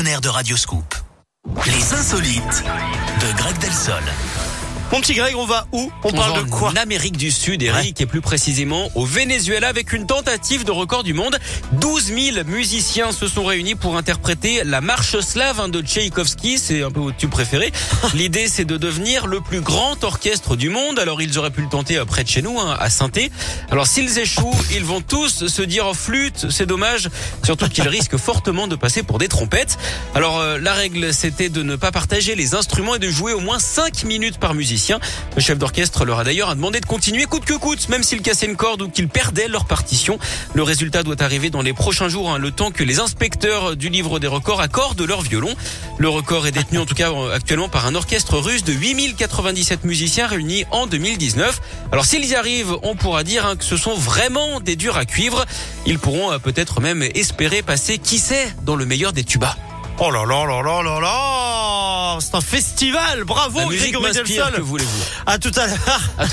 partenaire de Radioscoop. Les insolites de Greg Delsol. Mon petit Greg, on va où On, On parle va de quoi En Amérique du Sud, Eric, et plus précisément au Venezuela, avec une tentative de record du monde. 12 000 musiciens se sont réunis pour interpréter la marche slave hein, de Tchaïkovski. C'est un peu votre tube préféré. L'idée, c'est de devenir le plus grand orchestre du monde. Alors, ils auraient pu le tenter près de chez nous, hein, à saint Alors, s'ils échouent, ils vont tous se dire en flûte. C'est dommage, surtout qu'ils risquent fortement de passer pour des trompettes. Alors, euh, la règle, c'était de ne pas partager les instruments et de jouer au moins 5 minutes par musicien. Le chef d'orchestre leur a d'ailleurs demandé de continuer coûte que coûte, même s'ils cassaient une corde ou qu'ils perdaient leur partition. Le résultat doit arriver dans les prochains jours, hein, le temps que les inspecteurs du livre des records accordent leur violon. Le record est détenu en tout cas euh, actuellement par un orchestre russe de 8097 musiciens réunis en 2019. Alors s'ils y arrivent, on pourra dire hein, que ce sont vraiment des durs à cuivre. Ils pourront euh, peut-être même espérer passer, qui sait, dans le meilleur des tubas. Oh là là là là là là. C'est un festival. Bravo Grégory Delsol que voulez-vous? À tout à l'heure